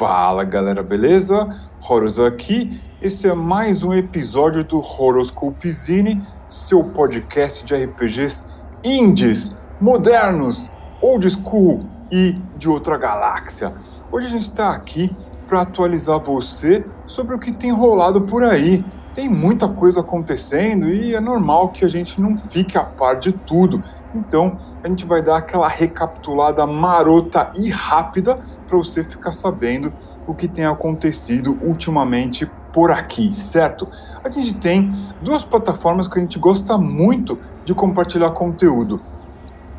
Fala galera, beleza? Horus aqui. Esse é mais um episódio do Horoscope Zine, seu podcast de RPGs indies, modernos, old school e de outra galáxia. Hoje a gente está aqui para atualizar você sobre o que tem rolado por aí. Tem muita coisa acontecendo e é normal que a gente não fique a par de tudo. Então, a gente vai dar aquela recapitulada marota e rápida para você ficar sabendo o que tem acontecido ultimamente por aqui, certo? A gente tem duas plataformas que a gente gosta muito de compartilhar conteúdo.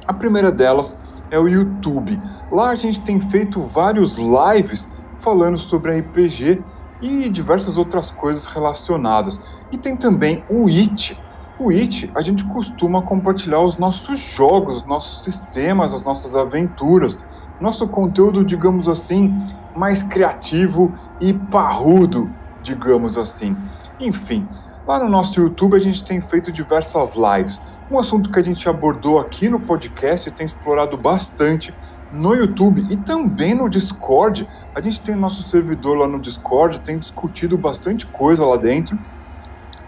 A primeira delas é o YouTube. Lá a gente tem feito vários lives falando sobre RPG e diversas outras coisas relacionadas. E tem também o It. O It, a gente costuma compartilhar os nossos jogos, os nossos sistemas, as nossas aventuras nosso conteúdo, digamos assim, mais criativo e parrudo, digamos assim. Enfim, lá no nosso YouTube a gente tem feito diversas lives. Um assunto que a gente abordou aqui no podcast e tem explorado bastante no YouTube e também no Discord. A gente tem nosso servidor lá no Discord, tem discutido bastante coisa lá dentro.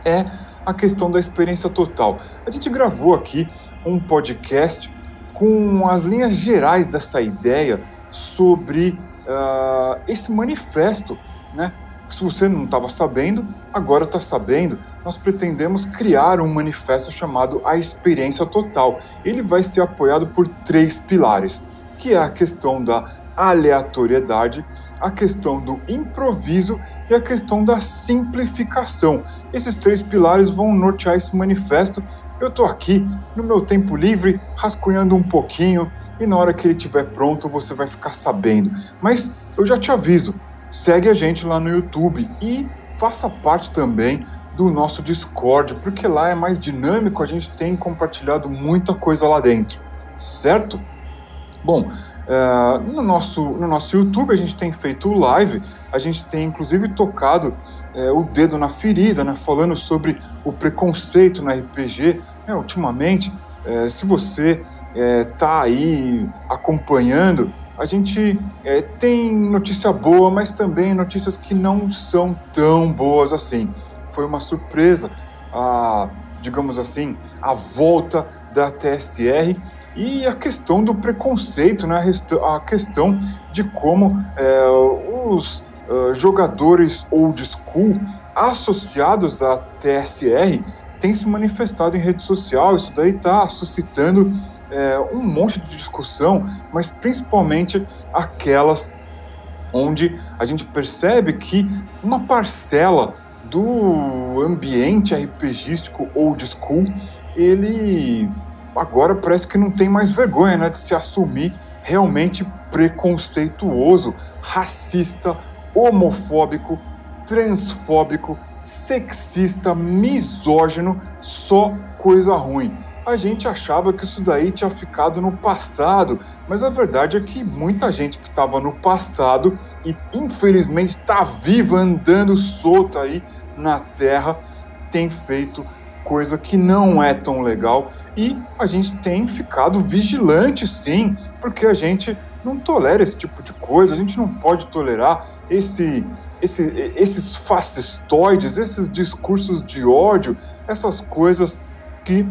É a questão da experiência total. A gente gravou aqui um podcast com as linhas gerais dessa ideia sobre uh, esse manifesto, né? Se você não estava sabendo, agora está sabendo. Nós pretendemos criar um manifesto chamado A Experiência Total. Ele vai ser apoiado por três pilares, que é a questão da aleatoriedade, a questão do improviso e a questão da simplificação. Esses três pilares vão nortear esse manifesto eu tô aqui no meu tempo livre, rascunhando um pouquinho, e na hora que ele estiver pronto você vai ficar sabendo. Mas eu já te aviso, segue a gente lá no YouTube e faça parte também do nosso Discord, porque lá é mais dinâmico, a gente tem compartilhado muita coisa lá dentro, certo? Bom, uh, no, nosso, no nosso YouTube a gente tem feito live, a gente tem inclusive tocado uh, o dedo na ferida, né, falando sobre o preconceito no RPG, é, ultimamente, é, se você está é, aí acompanhando, a gente é, tem notícia boa, mas também notícias que não são tão boas assim. Foi uma surpresa, a, digamos assim, a volta da TSR e a questão do preconceito, né? a questão de como é, os uh, jogadores old school associados à TSR tem se manifestado em rede social, isso daí está suscitando é, um monte de discussão, mas principalmente aquelas onde a gente percebe que uma parcela do ambiente RPGístico old school, ele agora parece que não tem mais vergonha né, de se assumir realmente preconceituoso, racista, homofóbico, transfóbico sexista, misógino, só coisa ruim. A gente achava que isso daí tinha ficado no passado, mas a verdade é que muita gente que estava no passado e infelizmente está viva, andando solta aí na Terra, tem feito coisa que não é tão legal e a gente tem ficado vigilante sim, porque a gente não tolera esse tipo de coisa, a gente não pode tolerar esse esse, esses fascistoides, esses discursos de ódio, essas coisas que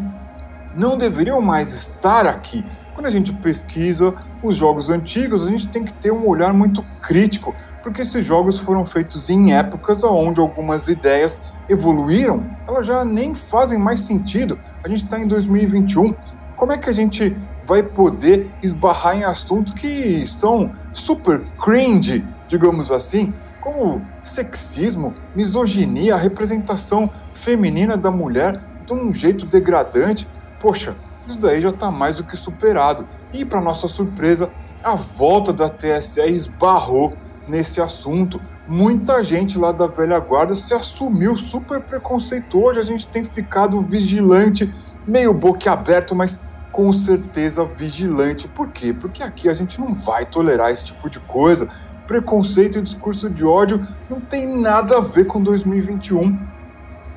não deveriam mais estar aqui. Quando a gente pesquisa os jogos antigos, a gente tem que ter um olhar muito crítico, porque esses jogos foram feitos em épocas onde algumas ideias evoluíram, elas já nem fazem mais sentido. A gente está em 2021. Como é que a gente vai poder esbarrar em assuntos que são super cringe, digamos assim, como sexismo, misoginia, a representação feminina da mulher de um jeito degradante. Poxa, isso daí já está mais do que superado. E, para nossa surpresa, a volta da TSE esbarrou nesse assunto. Muita gente lá da velha guarda se assumiu super preconceituoso. A gente tem ficado vigilante, meio boquiaberto, mas com certeza vigilante. Por quê? Porque aqui a gente não vai tolerar esse tipo de coisa preconceito e discurso de ódio não tem nada a ver com 2021.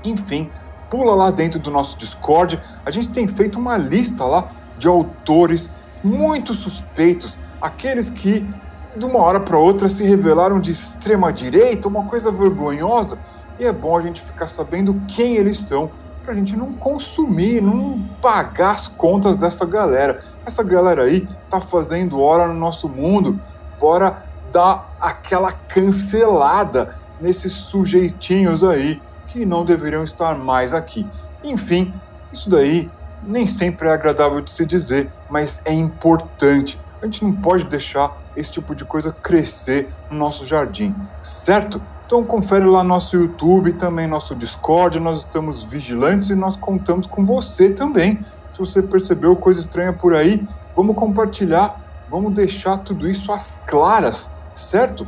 Enfim, pula lá dentro do nosso Discord, a gente tem feito uma lista lá de autores muito suspeitos, aqueles que de uma hora para outra se revelaram de extrema direita, uma coisa vergonhosa. E é bom a gente ficar sabendo quem eles são, para a gente não consumir, não pagar as contas dessa galera. Essa galera aí tá fazendo hora no nosso mundo, bora dar aquela cancelada nesses sujeitinhos aí que não deveriam estar mais aqui. Enfim, isso daí nem sempre é agradável de se dizer, mas é importante. A gente não pode deixar esse tipo de coisa crescer no nosso jardim, certo? Então confere lá nosso YouTube, também nosso Discord, nós estamos vigilantes e nós contamos com você também. Se você percebeu coisa estranha por aí, vamos compartilhar, vamos deixar tudo isso às claras, certo?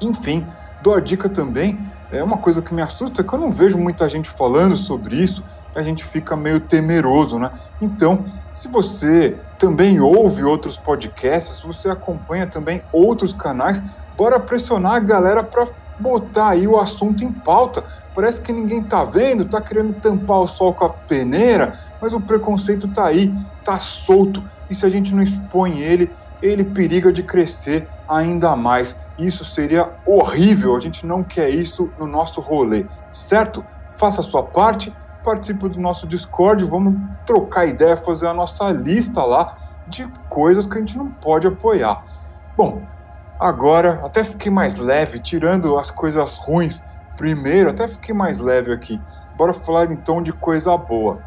Enfim, dou a dica também, é uma coisa que me assusta, é que eu não vejo muita gente falando sobre isso, a gente fica meio temeroso, né? Então, se você também ouve outros podcasts, se você acompanha também outros canais, bora pressionar a galera para botar aí o assunto em pauta. Parece que ninguém tá vendo, tá querendo tampar o sol com a peneira, mas o preconceito tá aí, tá solto. E se a gente não expõe ele, ele periga de crescer ainda mais. Isso seria horrível, a gente não quer isso no nosso rolê, certo? Faça a sua parte participe do nosso Discord, vamos trocar ideia, fazer a nossa lista lá de coisas que a gente não pode apoiar. Bom, agora até fiquei mais leve, tirando as coisas ruins primeiro, até fiquei mais leve aqui. Bora falar então de coisa boa.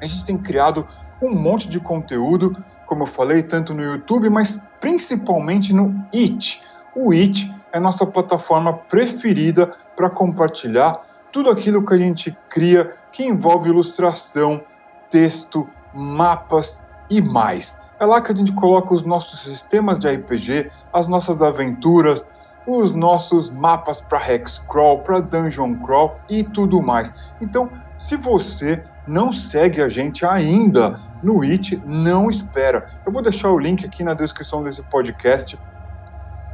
A gente tem criado um monte de conteúdo, como eu falei, tanto no YouTube, mas principalmente no It. O It é nossa plataforma preferida para compartilhar tudo aquilo que a gente cria que envolve ilustração, texto, mapas e mais. É lá que a gente coloca os nossos sistemas de RPG, as nossas aventuras, os nossos mapas para Hexcrawl, para Dungeon Crawl e tudo mais. Então, se você não segue a gente ainda no It, não espera. Eu vou deixar o link aqui na descrição desse podcast.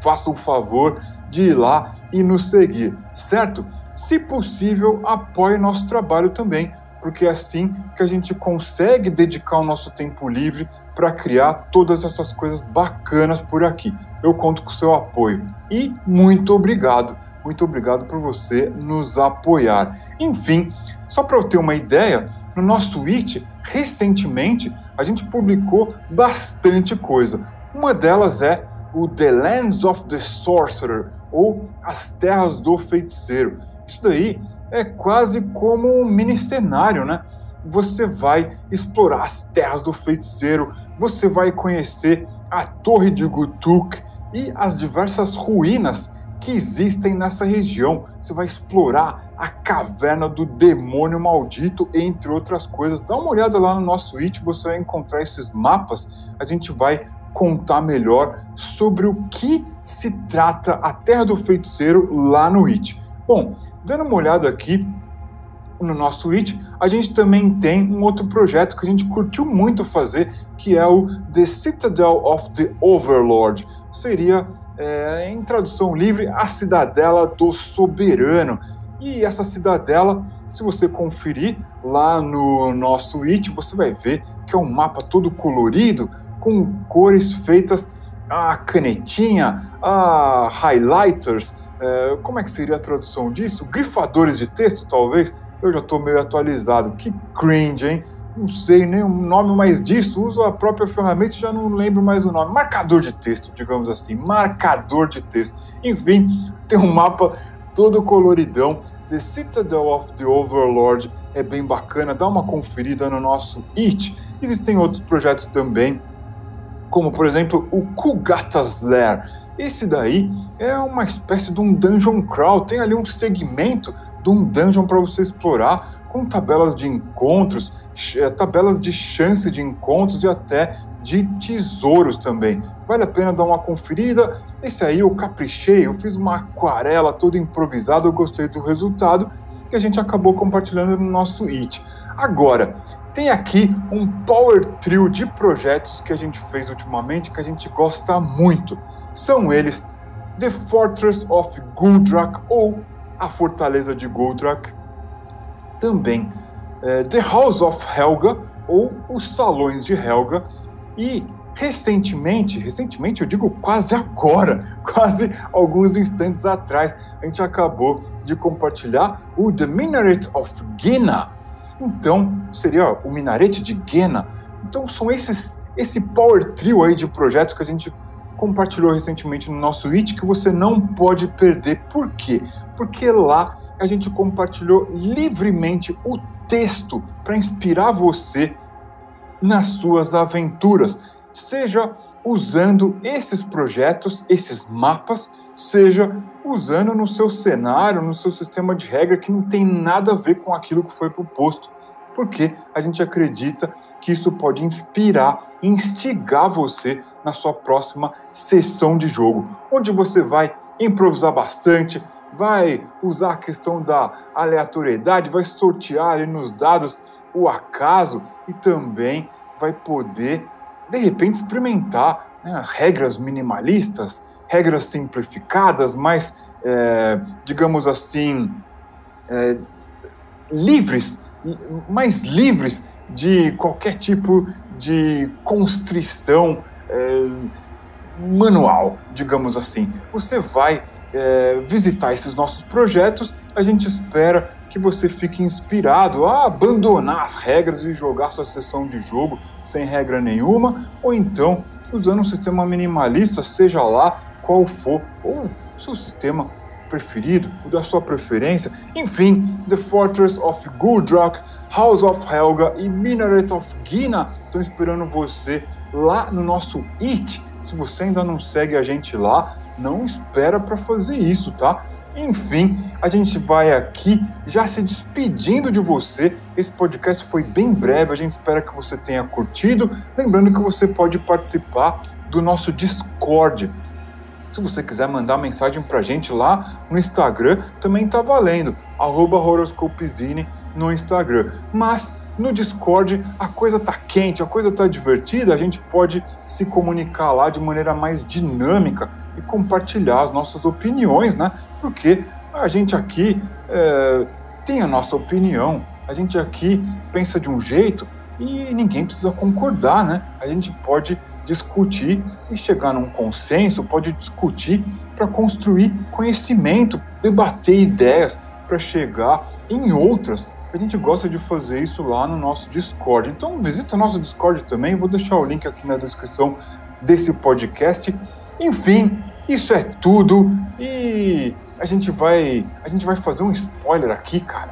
Faça o favor de ir lá e nos seguir, certo? Se possível, apoie nosso trabalho também, porque é assim que a gente consegue dedicar o nosso tempo livre para criar todas essas coisas bacanas por aqui. Eu conto com o seu apoio. E muito obrigado. Muito obrigado por você nos apoiar. Enfim, só para eu ter uma ideia, no nosso It, recentemente, a gente publicou bastante coisa. Uma delas é o The Lands of the Sorcerer, ou As Terras do Feiticeiro isso daí é quase como um mini cenário, né? Você vai explorar as terras do feiticeiro, você vai conhecer a Torre de Gutuk e as diversas ruínas que existem nessa região. Você vai explorar a caverna do demônio maldito, entre outras coisas. Dá uma olhada lá no nosso it, você vai encontrar esses mapas. A gente vai contar melhor sobre o que se trata a Terra do Feiticeiro lá no it. Bom, dando uma olhada aqui no nosso Twitch, a gente também tem um outro projeto que a gente curtiu muito fazer, que é o The Citadel of the Overlord. Seria, é, em tradução livre, a Cidadela do Soberano. E essa cidadela, se você conferir lá no nosso It, você vai ver que é um mapa todo colorido, com cores feitas a canetinha, a highlighters, é, como é que seria a tradução disso? Grifadores de texto, talvez? Eu já estou meio atualizado. Que cringe, hein? Não sei nem o nome mais disso. Uso a própria ferramenta e já não lembro mais o nome. Marcador de texto, digamos assim. Marcador de texto. Enfim, tem um mapa todo coloridão. The Citadel of the Overlord é bem bacana. Dá uma conferida no nosso It. Existem outros projetos também, como por exemplo o Kugata's Lair esse daí é uma espécie de um dungeon crawl, tem ali um segmento de um dungeon para você explorar, com tabelas de encontros, tabelas de chance de encontros e até de tesouros também. Vale a pena dar uma conferida. Esse aí eu caprichei, eu fiz uma aquarela toda improvisada, eu gostei do resultado e a gente acabou compartilhando no nosso It. Agora, tem aqui um power trio de projetos que a gente fez ultimamente que a gente gosta muito. São eles The Fortress of Guldrak ou a Fortaleza de Guldrak, também é, The House of Helga ou os Salões de Helga e recentemente, recentemente eu digo quase agora, quase alguns instantes atrás, a gente acabou de compartilhar o The Minaret of Gena. Então, seria o Minarete de Gena. Então, são esses esse power trio aí de projeto que a gente compartilhou recentemente no nosso It que você não pode perder. Por quê? Porque lá a gente compartilhou livremente o texto para inspirar você nas suas aventuras, seja usando esses projetos, esses mapas, seja usando no seu cenário, no seu sistema de regra que não tem nada a ver com aquilo que foi proposto, porque a gente acredita que isso pode inspirar, instigar você na sua próxima sessão de jogo, onde você vai improvisar bastante, vai usar a questão da aleatoriedade, vai sortear ali nos dados o acaso e também vai poder, de repente, experimentar né, regras minimalistas, regras simplificadas, mais, é, digamos assim, é, livres, mais livres de qualquer tipo de constrição é, manual, digamos assim. Você vai é, visitar esses nossos projetos, a gente espera que você fique inspirado a abandonar as regras e jogar sua sessão de jogo sem regra nenhuma, ou então usando um sistema minimalista, seja lá qual for, ou seu sistema preferido, o da sua preferência. Enfim, The Fortress of Guldrak, House of Helga e Minaret of Gina estão esperando você lá no nosso It. Se você ainda não segue a gente lá, não espera para fazer isso, tá? Enfim, a gente vai aqui já se despedindo de você. Esse podcast foi bem breve, a gente espera que você tenha curtido. Lembrando que você pode participar do nosso Discord. Se você quiser mandar mensagem pra gente lá no Instagram, também tá valendo. Horoscopezine no Instagram. Mas no Discord a coisa tá quente, a coisa tá divertida, a gente pode se comunicar lá de maneira mais dinâmica e compartilhar as nossas opiniões, né? Porque a gente aqui é, tem a nossa opinião, a gente aqui pensa de um jeito e ninguém precisa concordar, né? A gente pode discutir e chegar num consenso, pode discutir para construir conhecimento, debater ideias para chegar em outras. A gente gosta de fazer isso lá no nosso Discord. Então visita o nosso Discord também, vou deixar o link aqui na descrição desse podcast enfim, isso é tudo e a gente vai, a gente vai fazer um spoiler aqui, cara.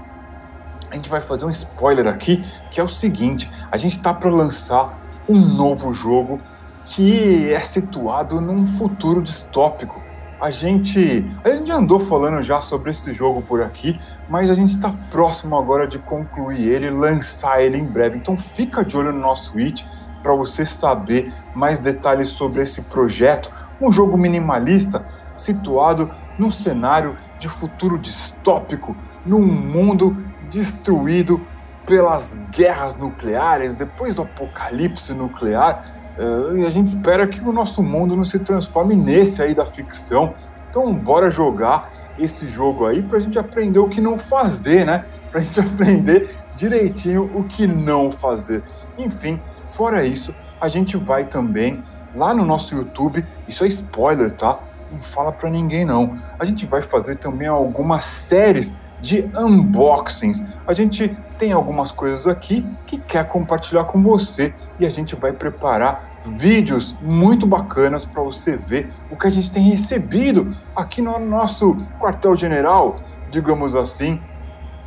A gente vai fazer um spoiler aqui, que é o seguinte, a gente está para lançar um novo jogo que é situado num futuro distópico. A gente, a gente andou falando já sobre esse jogo por aqui, mas a gente está próximo agora de concluir ele, lançar ele em breve. Então fica de olho no nosso It para você saber mais detalhes sobre esse projeto um jogo minimalista situado num cenário de futuro distópico, num mundo destruído pelas guerras nucleares, depois do apocalipse nuclear. Uh, e a gente espera que o nosso mundo não se transforme nesse aí da ficção. Então, bora jogar esse jogo aí para a gente aprender o que não fazer, né? Para a gente aprender direitinho o que não fazer. Enfim, fora isso, a gente vai também lá no nosso YouTube, isso é spoiler, tá? Não fala para ninguém não. A gente vai fazer também algumas séries de unboxings. A gente tem algumas coisas aqui que quer compartilhar com você e a gente vai preparar vídeos muito bacanas para você ver o que a gente tem recebido aqui no nosso quartel-general, digamos assim.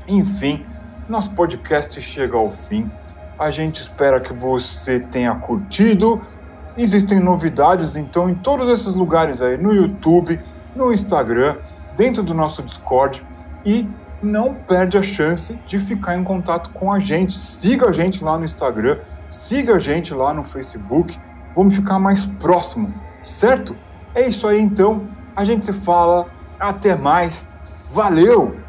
Enfim, nosso podcast chega ao fim. A gente espera que você tenha curtido, Existem novidades então em todos esses lugares aí, no YouTube, no Instagram, dentro do nosso Discord e não perde a chance de ficar em contato com a gente. Siga a gente lá no Instagram, siga a gente lá no Facebook, vamos ficar mais próximo, certo? É isso aí então, a gente se fala, até mais, valeu!